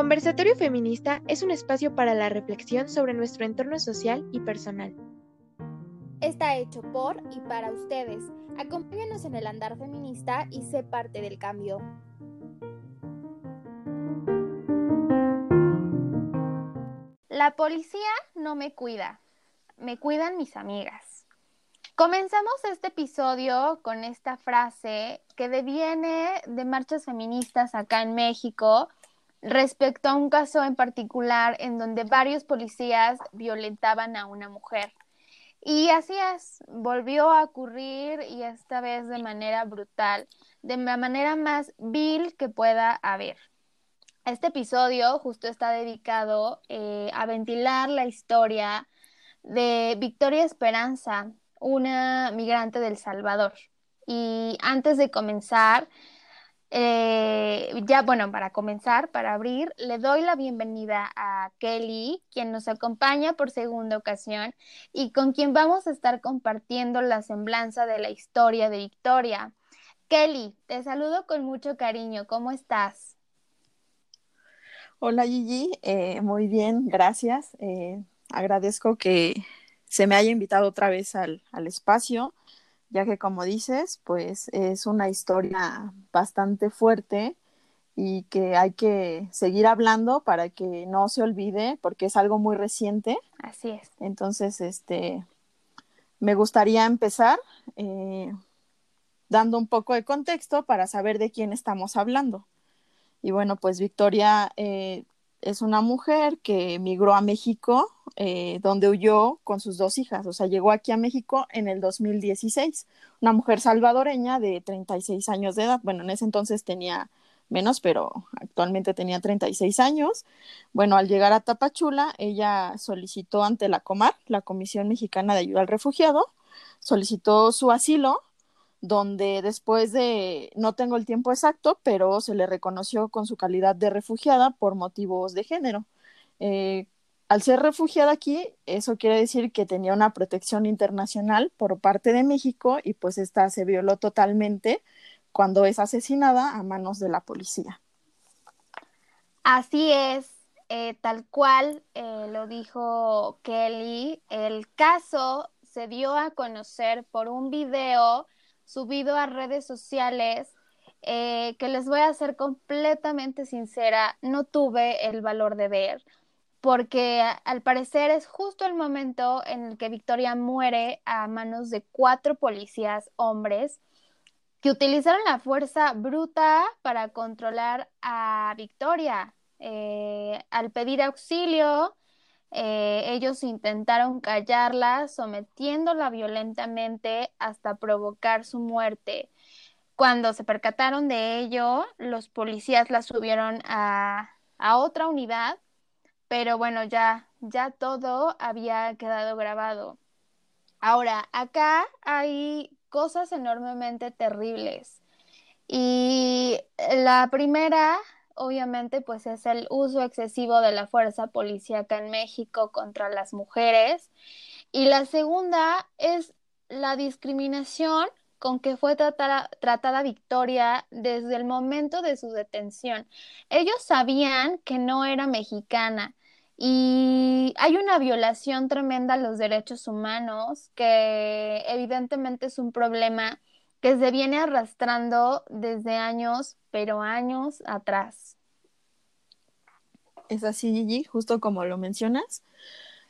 Conversatorio Feminista es un espacio para la reflexión sobre nuestro entorno social y personal. Está hecho por y para ustedes. Acompáñanos en el andar feminista y sé parte del cambio. La policía no me cuida, me cuidan mis amigas. Comenzamos este episodio con esta frase que deviene de marchas feministas acá en México respecto a un caso en particular en donde varios policías violentaban a una mujer. Y así es, volvió a ocurrir y esta vez de manera brutal, de la manera más vil que pueda haber. Este episodio justo está dedicado eh, a ventilar la historia de Victoria Esperanza, una migrante del Salvador. Y antes de comenzar, eh, ya bueno, para comenzar, para abrir, le doy la bienvenida a Kelly, quien nos acompaña por segunda ocasión y con quien vamos a estar compartiendo la semblanza de la historia de Victoria. Kelly, te saludo con mucho cariño, ¿cómo estás? Hola Gigi, eh, muy bien, gracias. Eh, agradezco que se me haya invitado otra vez al, al espacio ya que como dices, pues es una historia bastante fuerte y que hay que seguir hablando para que no se olvide, porque es algo muy reciente. Así es. Entonces, este, me gustaría empezar eh, dando un poco de contexto para saber de quién estamos hablando. Y bueno, pues Victoria eh, es una mujer que emigró a México, eh, donde huyó con sus dos hijas. O sea, llegó aquí a México en el 2016. Una mujer salvadoreña de 36 años de edad. Bueno, en ese entonces tenía menos, pero actualmente tenía 36 años. Bueno, al llegar a Tapachula, ella solicitó ante la Comar, la Comisión Mexicana de Ayuda al Refugiado, solicitó su asilo donde después de, no tengo el tiempo exacto, pero se le reconoció con su calidad de refugiada por motivos de género. Eh, al ser refugiada aquí, eso quiere decir que tenía una protección internacional por parte de México y pues esta se violó totalmente cuando es asesinada a manos de la policía. Así es, eh, tal cual eh, lo dijo Kelly, el caso se dio a conocer por un video subido a redes sociales eh, que les voy a ser completamente sincera, no tuve el valor de ver, porque al parecer es justo el momento en el que Victoria muere a manos de cuatro policías hombres que utilizaron la fuerza bruta para controlar a Victoria. Eh, al pedir auxilio, eh, ellos intentaron callarla, sometiéndola violentamente hasta provocar su muerte. Cuando se percataron de ello, los policías la subieron a, a otra unidad, pero bueno, ya, ya todo había quedado grabado. Ahora, acá hay cosas enormemente terribles. Y la primera obviamente, pues es el uso excesivo de la fuerza policíaca en México contra las mujeres. Y la segunda es la discriminación con que fue tratada, tratada, Victoria desde el momento de su detención. Ellos sabían que no era mexicana y hay una violación tremenda a los derechos humanos que evidentemente es un problema que se viene arrastrando desde años, pero años atrás. Es así, Gigi, justo como lo mencionas.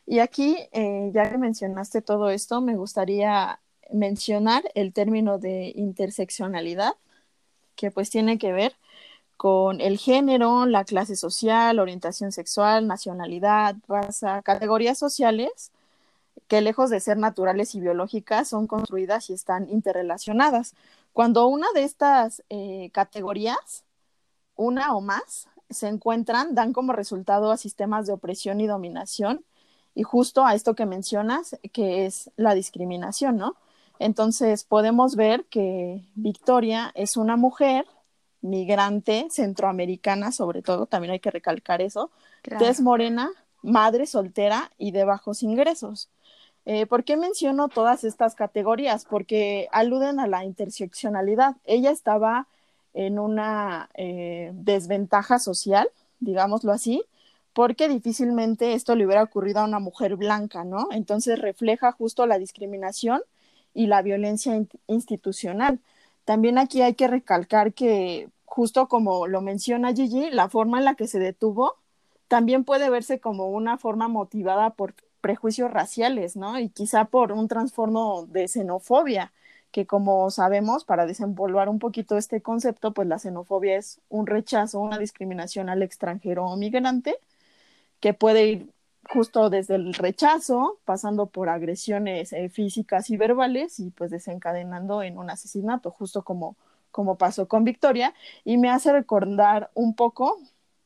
Y aquí, eh, ya que mencionaste todo esto, me gustaría mencionar el término de interseccionalidad, que pues tiene que ver con el género, la clase social, orientación sexual, nacionalidad, raza, categorías sociales que lejos de ser naturales y biológicas son construidas y están interrelacionadas. Cuando una de estas eh, categorías, una o más, se encuentran, dan como resultado a sistemas de opresión y dominación y justo a esto que mencionas, que es la discriminación, ¿no? Entonces podemos ver que Victoria es una mujer migrante centroamericana, sobre todo, también hay que recalcar eso, es morena, madre soltera y de bajos ingresos. Eh, ¿Por qué menciono todas estas categorías? Porque aluden a la interseccionalidad. Ella estaba en una eh, desventaja social digámoslo así, porque difícilmente esto le hubiera ocurrido a una mujer blanca, ¿no? Entonces refleja justo la discriminación y la violencia institucional. También aquí hay que recalcar que, justo como lo menciona Gigi, la forma en la que se detuvo también puede verse como una forma motivada por prejuicios raciales, ¿no? Y quizá por un trastorno de xenofobia, que como sabemos, para desenvolver un poquito este concepto, pues la xenofobia es un rechazo, una discriminación al extranjero o migrante, que puede ir justo desde el rechazo, pasando por agresiones eh, físicas y verbales y pues desencadenando en un asesinato, justo como, como pasó con Victoria. Y me hace recordar un poco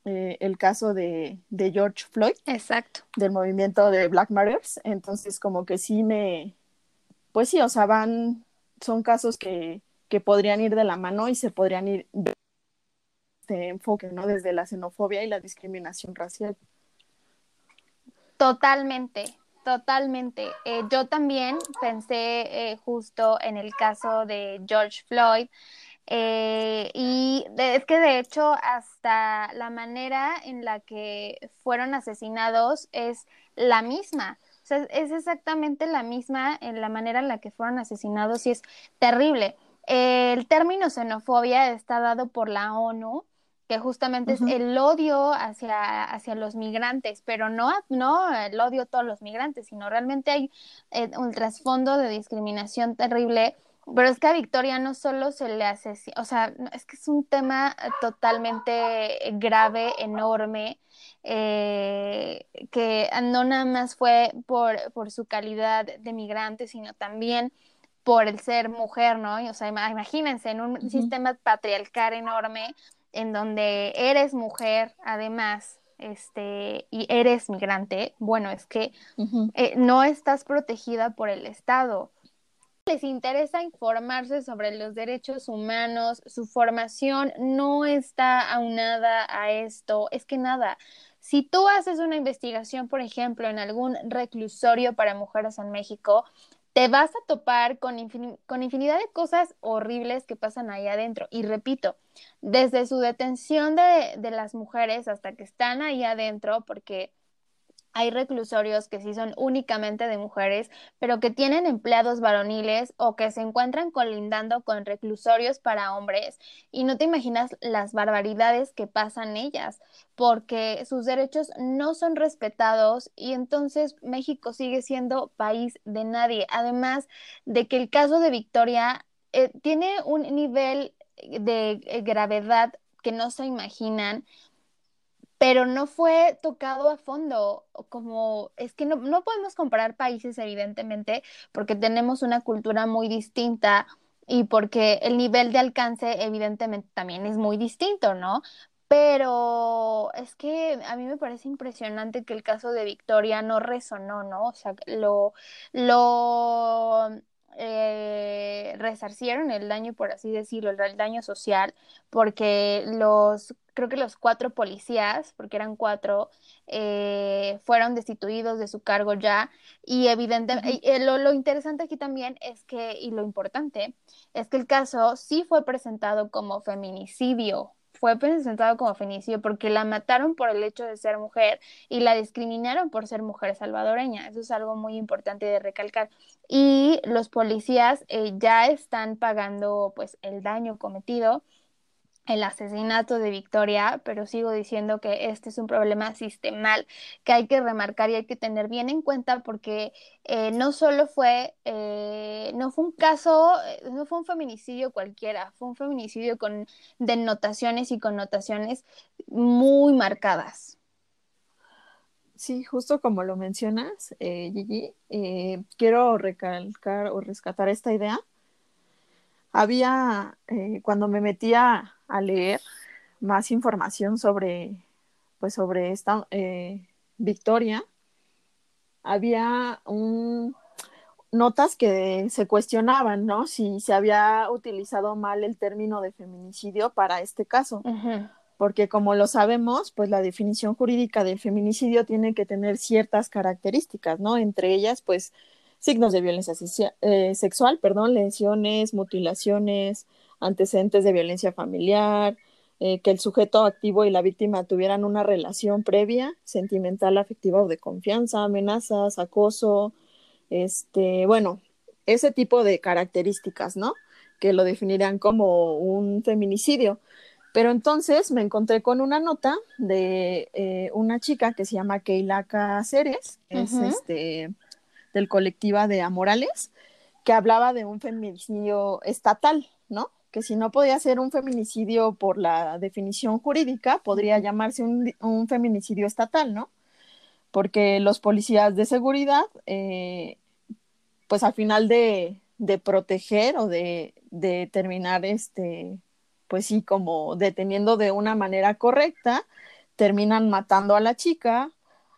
eh, el caso de, de, George Floyd. Exacto. Del movimiento de Black Matters. Entonces, como que sí me, pues sí, o sea, van, son casos que, que podrían ir de la mano y se podrían ir de este enfoque, ¿no? Desde la xenofobia y la discriminación racial. Totalmente, totalmente. Eh, yo también pensé eh, justo en el caso de George Floyd. Eh, y es que de hecho hasta la manera en la que fueron asesinados es la misma. O sea, es exactamente la misma en la manera en la que fueron asesinados y es terrible. el término xenofobia está dado por la ONU que justamente es el odio hacia, hacia los migrantes, pero no, no el odio a todos los migrantes, sino realmente hay eh, un trasfondo de discriminación terrible. Pero es que a Victoria no solo se le hace, o sea, es que es un tema totalmente grave, enorme, eh, que no nada más fue por, por su calidad de migrante, sino también por el ser mujer, ¿no? o sea, imagínense, en un sistema patriarcal enorme, en donde eres mujer, además, este, y eres migrante, bueno, es que eh, no estás protegida por el Estado. Les interesa informarse sobre los derechos humanos, su formación no está aunada a esto, es que nada. Si tú haces una investigación, por ejemplo, en algún reclusorio para mujeres en México, te vas a topar con, infinidad de cosas horribles que pasan ahí adentro. Y repito, desde su detención de, las mujeres hasta que están ahí adentro, porque hay reclusorios que sí son únicamente de mujeres, pero que tienen empleados varoniles o que se encuentran colindando con reclusorios para hombres. Y no te imaginas las barbaridades que pasan ellas, porque sus derechos no son respetados y entonces México sigue siendo país de nadie. Además de que el caso de Victoria eh, tiene un nivel de eh, gravedad que no se imaginan pero no fue tocado a fondo, como es que no, no podemos comparar países evidentemente porque tenemos una cultura muy distinta y porque el nivel de alcance evidentemente también es muy distinto, ¿no? Pero es que a mí me parece impresionante que el caso de Victoria no resonó, ¿no? O sea, lo, lo eh, resarcieron el daño, por así decirlo, el daño social, porque los creo que los cuatro policías, porque eran cuatro, eh, fueron destituidos de su cargo ya. Y evidentemente, eh, lo, interesante aquí también es que, y lo importante, es que el caso sí fue presentado como feminicidio. Fue presentado como feminicidio porque la mataron por el hecho de ser mujer y la discriminaron por ser mujer salvadoreña. Eso es algo muy importante de recalcar. Y los policías eh, ya están pagando pues el daño cometido el asesinato de Victoria, pero sigo diciendo que este es un problema sistemal que hay que remarcar y hay que tener bien en cuenta porque eh, no solo fue, eh, no fue un caso, eh, no fue un feminicidio cualquiera, fue un feminicidio con denotaciones y connotaciones muy marcadas. Sí, justo como lo mencionas, Gigi, quiero recalcar o rescatar esta idea había, cuando me metía a leer más información sobre, pues sobre esta eh, victoria, había un, notas que se cuestionaban, ¿no? Si se había utilizado mal el término de feminicidio para este caso. Porque como lo sabemos, pues la definición jurídica del feminicidio tiene que tener ciertas características, ¿no? Entre ellas, pues signos de violencia eh, sexual, perdón, lesiones, mutilaciones, antecedentes de violencia familiar, eh, que el sujeto activo y la víctima tuvieran una relación previa, sentimental, afectiva o de confianza, amenazas, acoso, este, bueno, ese tipo de características, ¿no? Que lo definirían como un feminicidio. Pero entonces me encontré con una nota de eh, una chica que se llama Keila Cáceres, es este, del colectiva de Amorales, que hablaba de un feminicidio estatal, ¿no? Que si no podía ser un feminicidio por la definición jurídica, podría llamarse un, feminicidio estatal, ¿no? Porque los policías de seguridad, eh, pues al final de, de proteger o de, de terminar este pues sí, como deteniendo de una manera correcta, terminan matando a la chica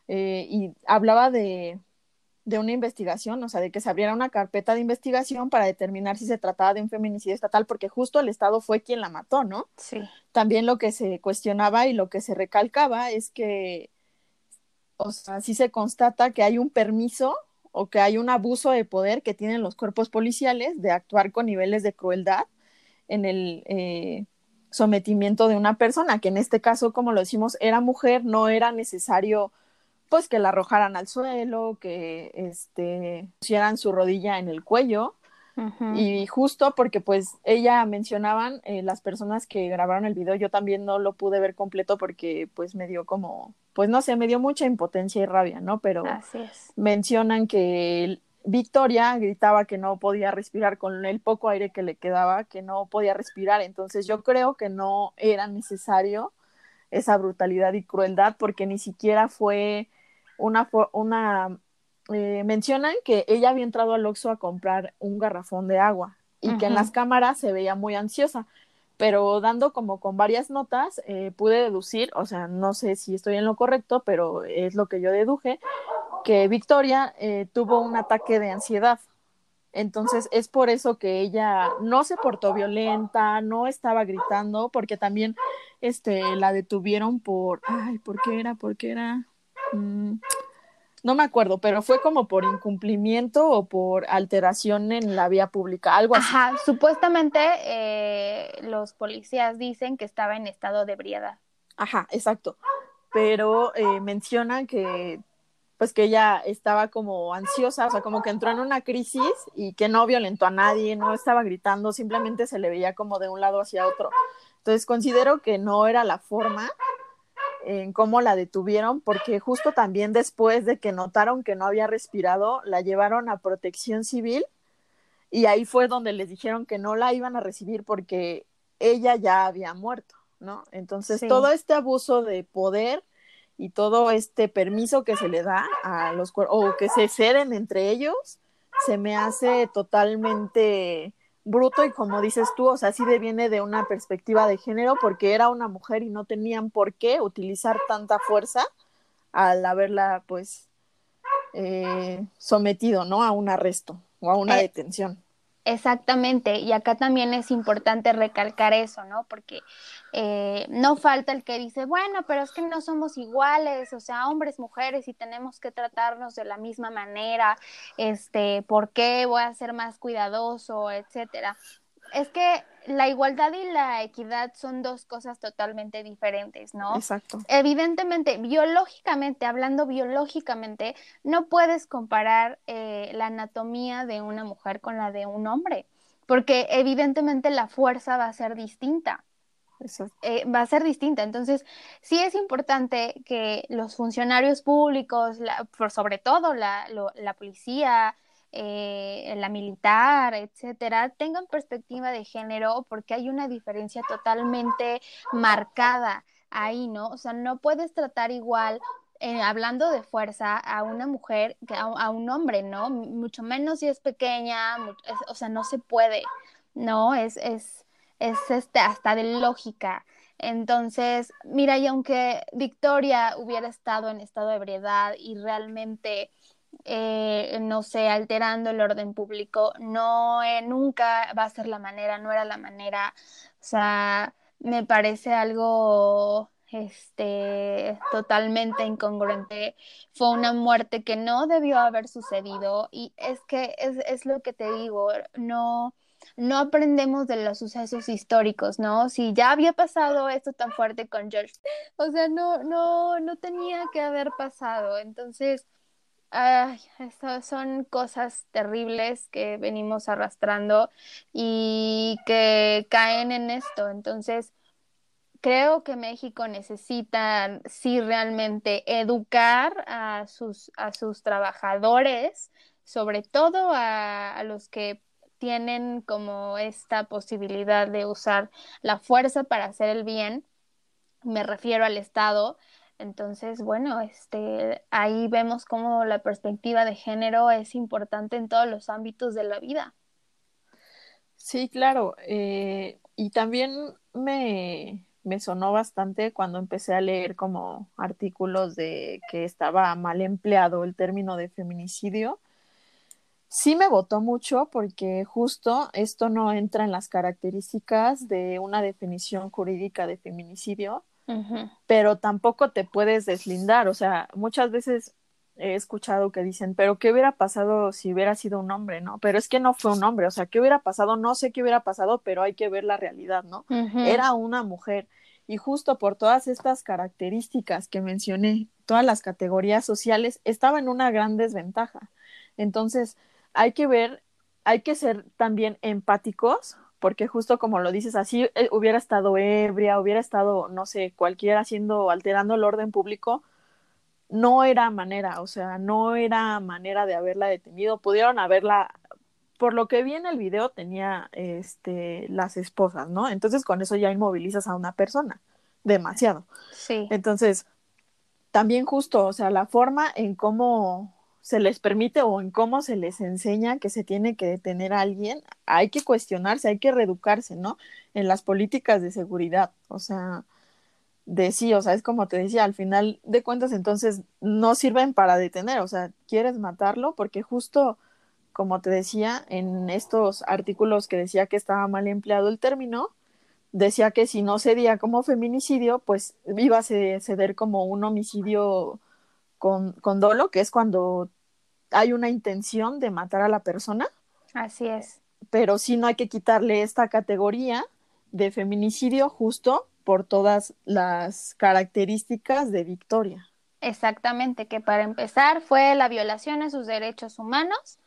eh, y hablaba de, de una investigación, o sea, de que se abriera una carpeta de investigación para determinar si se trataba de un feminicidio estatal, porque justo el Estado fue quien la mató, ¿no? Sí. También lo que se cuestionaba y lo que se recalcaba es que, o sea, sí se constata que hay un permiso o que hay un abuso de poder que tienen los cuerpos policiales de actuar con niveles de crueldad en el eh, sometimiento de una persona, que en este caso, como lo decimos, era mujer, no era necesario pues que la arrojaran al suelo, que este pusieran su rodilla en el cuello. Y justo porque pues ella mencionaban eh, las personas que grabaron el video, yo también no lo pude ver completo porque pues me dio como, pues no sé, me dio mucha impotencia y rabia, ¿no? Pero mencionan que Victoria gritaba que no podía respirar con el poco aire que le quedaba, que no podía respirar. Entonces yo creo que no era necesario esa brutalidad y crueldad porque ni siquiera fue una... una eh, mencionan que ella había entrado al Oxxo a comprar un garrafón de agua y que en las cámaras se veía muy ansiosa, pero dando como con varias notas eh, pude deducir, o sea, no sé si estoy en lo correcto, pero es lo que yo deduje, que Victoria eh, tuvo un ataque de ansiedad. Entonces es por eso que ella no se portó violenta, no estaba gritando, porque también este, la detuvieron por, ay, ¿por qué era? ¿Por qué era? Mm, no me acuerdo, pero fue como por incumplimiento o por alteración en la vía pública, algo así. Ajá, supuestamente eh, los policías dicen que estaba en estado de ebriedad. Ajá, exacto. Pero eh, mencionan que pues que ella estaba como ansiosa, o sea, como que entró en una crisis y que no violentó a nadie, no estaba gritando, simplemente se le veía como de un lado hacia otro. Entonces considero que no era la forma en cómo la detuvieron, porque justo también después de que notaron que no había respirado, la llevaron a protección civil y ahí fue donde les dijeron que no la iban a recibir porque ella ya había muerto, ¿no? Entonces todo este abuso de poder y todo este permiso que se le da a los o que se ceden entre ellos, se me hace totalmente bruto y como dices tú, o sea, sí viene de una perspectiva de género porque era una mujer y no tenían por qué utilizar tanta fuerza al haberla pues eh, sometido, ¿no? A un arresto o a una eh, detención. Exactamente, y acá también es importante recalcar eso, ¿no? Porque eh, no falta el que dice, bueno, pero es que no somos iguales, o sea, hombres, mujeres, y tenemos que tratarnos de la misma manera, este, ¿por qué voy a ser más cuidadoso, etcétera? Es que la igualdad y la equidad son dos cosas totalmente diferentes, ¿no? Exacto. Evidentemente, biológicamente, hablando biológicamente, no puedes comparar eh, la anatomía de una mujer con la de un hombre, porque evidentemente la fuerza va a ser distinta. Eh, va a ser distinta. Entonces, sí es importante que los funcionarios públicos, por sobre todo la, la policía, eh, la militar, etcétera, tengan perspectiva de género porque hay una diferencia totalmente marcada ahí, ¿no? O sea, no puedes tratar igual eh, hablando de fuerza a una mujer a, un hombre, ¿no? Mucho menos si es pequeña, o sea, no se puede, ¿no? Es, es, es este, hasta de lógica. Entonces, mira, y aunque Victoria hubiera estado en estado de ebriedad y realmente eh, no sé, alterando el orden público, no, eh, nunca va a ser la manera, no era la manera, o sea, me parece algo este totalmente incongruente fue una muerte que no debió haber sucedido y es que es, es lo que te digo no no aprendemos de los sucesos históricos, ¿no? Si ya había pasado esto tan fuerte con George, o sea, no, no, no tenía que haber pasado. Entonces, ay, son cosas terribles que venimos arrastrando y que caen en esto. Entonces, creo que México necesita, sí, realmente educar a sus, a sus trabajadores, sobre todo a, los que tienen como esta posibilidad de usar la fuerza para hacer el bien, me refiero al Estado. Entonces, bueno, este, ahí vemos cómo la perspectiva de género es importante en todos los ámbitos de la vida. Sí, claro. Eh, y también me, me sonó bastante cuando empecé a leer como artículos de que estaba mal empleado el término de feminicidio. Sí me votó mucho porque justo esto no entra en las características de una definición jurídica de feminicidio, pero tampoco te puedes deslindar. O sea, muchas veces he escuchado que dicen, pero ¿qué hubiera pasado si hubiera sido un hombre, no? Pero es que no fue un hombre, o sea, ¿qué hubiera pasado? No sé qué hubiera pasado, pero hay que ver la realidad, ¿no? Era una mujer. Y justo por todas estas características que mencioné, todas las categorías sociales, estaba en una gran desventaja. Entonces, hay que ver, hay que ser también empáticos, porque justo como lo dices, así eh, hubiera estado ebria, hubiera estado, no sé, cualquiera haciendo, alterando el orden público, no era manera, o sea, no era manera de haberla detenido. Pudieron haberla, por lo que vi en el video, tenía este, las esposas, ¿no? Entonces con eso ya inmovilizas a una persona, demasiado. Sí. Entonces, también justo, o sea, la forma en cómo se les permite o en cómo se les enseña que se tiene que detener a alguien, hay que cuestionarse, hay que reeducarse, ¿no? En las políticas de seguridad, o sea, de sí, o sea, es como te decía, al final de cuentas entonces no sirven para detener, o sea, quieres matarlo porque justo como te decía en estos artículos que decía que estaba mal empleado el término, decía que si no cedía como feminicidio, pues iba a ceder como un homicidio con, con dolo, que es cuando hay una intención de matar a la persona. Así es. Pero sí no hay que quitarle esta categoría de feminicidio justo por todas las características de Victoria. Exactamente, que para empezar fue la violación a sus derechos humanos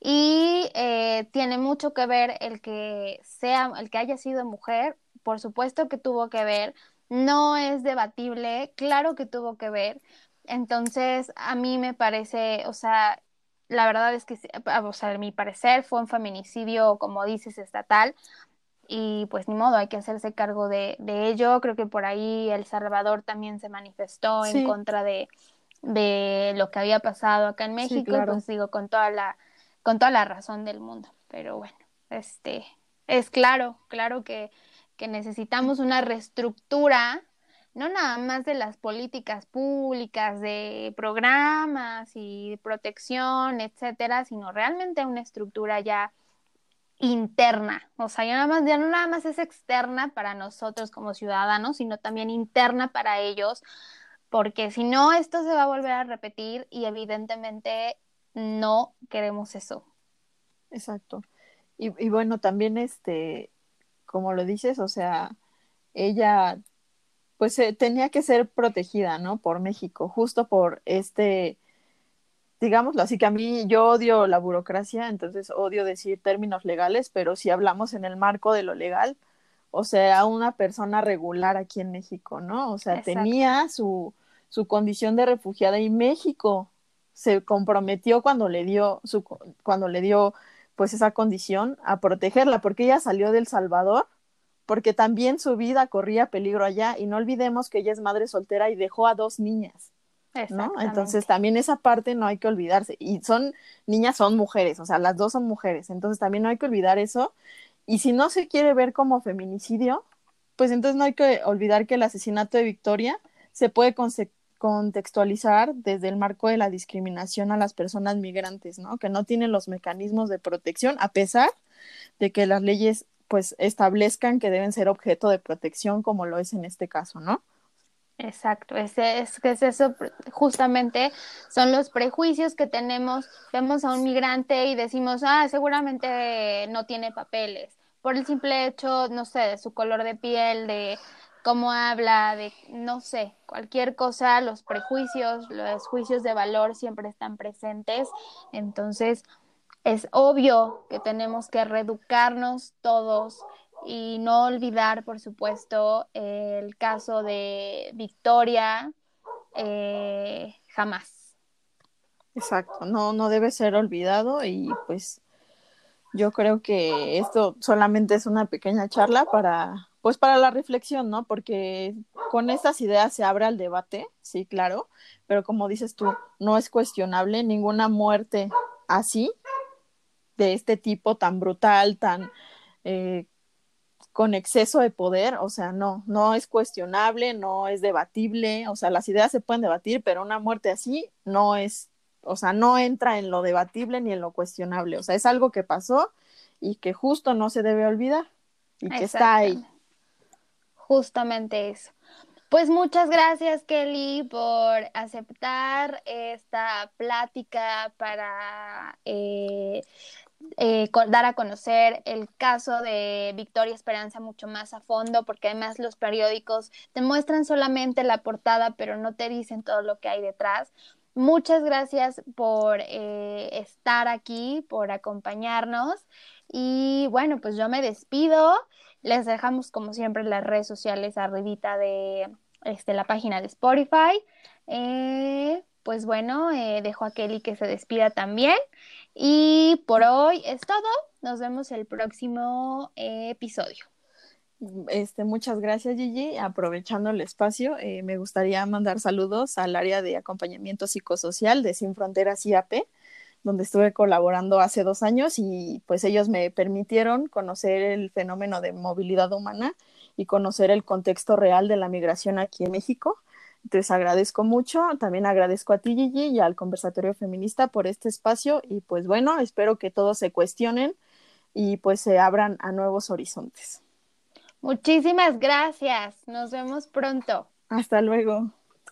y eh, tiene mucho que ver el que sea, el que haya sido mujer, por supuesto que tuvo que ver, no es debatible, claro que tuvo que ver. Entonces, a mí me parece, o sea, la verdad es que, o sea, a mi parecer fue un feminicidio, como dices, estatal, y pues ni modo, hay que hacerse cargo de, ello. Creo que por ahí El Salvador también se manifestó en contra de, lo que había pasado acá en México, pues digo, con toda la, con toda la razón del mundo. Pero bueno, este, es claro, claro que, que necesitamos una reestructura, no nada más de las políticas públicas, de programas y protección, etcétera, sino realmente una estructura ya interna, o sea, ya, nada más, ya no nada más es externa para nosotros como ciudadanos, sino también interna para ellos, porque si no, esto se va a volver a repetir y evidentemente no queremos eso. Exacto. Y, y bueno, también este, como lo dices, o sea, ella pues eh, tenía que ser protegida, ¿no? Por México, justo por este digámoslo así, que a mí yo odio la burocracia, entonces odio decir términos legales, pero si hablamos en el marco de lo legal, o sea, una persona regular aquí en México, ¿no? O sea, tenía su, su condición de refugiada y México se comprometió cuando le dio su cuando le dio pues esa condición a protegerla porque ella salió del Salvador porque también su vida corría peligro allá y no olvidemos que ella es madre soltera y dejó a dos niñas. ¿no? Entonces también esa parte no hay que olvidarse. Y son niñas, son mujeres, o sea, las dos son mujeres. Entonces también no hay que olvidar eso. Y si no se quiere ver como feminicidio, pues entonces no hay que olvidar que el asesinato de Victoria se puede contextualizar desde el marco de la discriminación a las personas migrantes, ¿no? Que no tienen los mecanismos de protección, a pesar de que las leyes pues establezcan que deben ser objeto de protección como lo es en este caso, ¿no? Exacto, es, es, es eso, justamente son los prejuicios que tenemos. Vemos a un migrante y decimos, ah, seguramente no tiene papeles, por el simple hecho, no sé, de su color de piel, de cómo habla, de, no sé, cualquier cosa, los prejuicios, los juicios de valor siempre están presentes. Entonces, es obvio que tenemos que reeducarnos todos y no olvidar, por supuesto, el caso de Victoria, eh, jamás. Exacto, no, no debe ser olvidado y pues yo creo que esto solamente es una pequeña charla para, pues para la reflexión, ¿no? Porque con estas ideas se abre al debate, sí, claro, pero como dices tú, no es cuestionable ninguna muerte así, de este tipo tan brutal, tan eh, con exceso de poder, o sea, no, no es cuestionable, no es debatible, o sea, las ideas se pueden debatir, pero una muerte así no es, o sea, no entra en lo debatible ni en lo cuestionable, o sea, es algo que pasó y que justo no se debe olvidar y que está ahí. Justamente eso. Pues muchas gracias, Kelly, por aceptar esta plática para eh, eh, dar a conocer el caso de Victoria Esperanza mucho más a fondo, porque además los periódicos te muestran solamente la portada, pero no te dicen todo lo que hay detrás. Muchas gracias por eh, estar aquí, por acompañarnos. Y bueno, pues yo me despido. Les dejamos como siempre las redes sociales arribita de este, la página de Spotify. Eh, pues bueno, dejo a Kelly que se despida también. Y por hoy es todo. Nos vemos el próximo episodio. Este, muchas gracias Gigi. Aprovechando el espacio, eh, me gustaría mandar saludos al área de acompañamiento psicosocial de Sin Fronteras IAP, donde estuve colaborando hace dos años y pues ellos me permitieron conocer el fenómeno de movilidad humana y conocer el contexto real de la migración aquí en México. Entonces agradezco mucho, también agradezco a ti Gigi y al conversatorio feminista por este espacio y pues bueno, espero que todos se cuestionen y pues se abran a nuevos horizontes. Muchísimas gracias, nos vemos pronto. Hasta luego.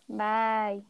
Bye.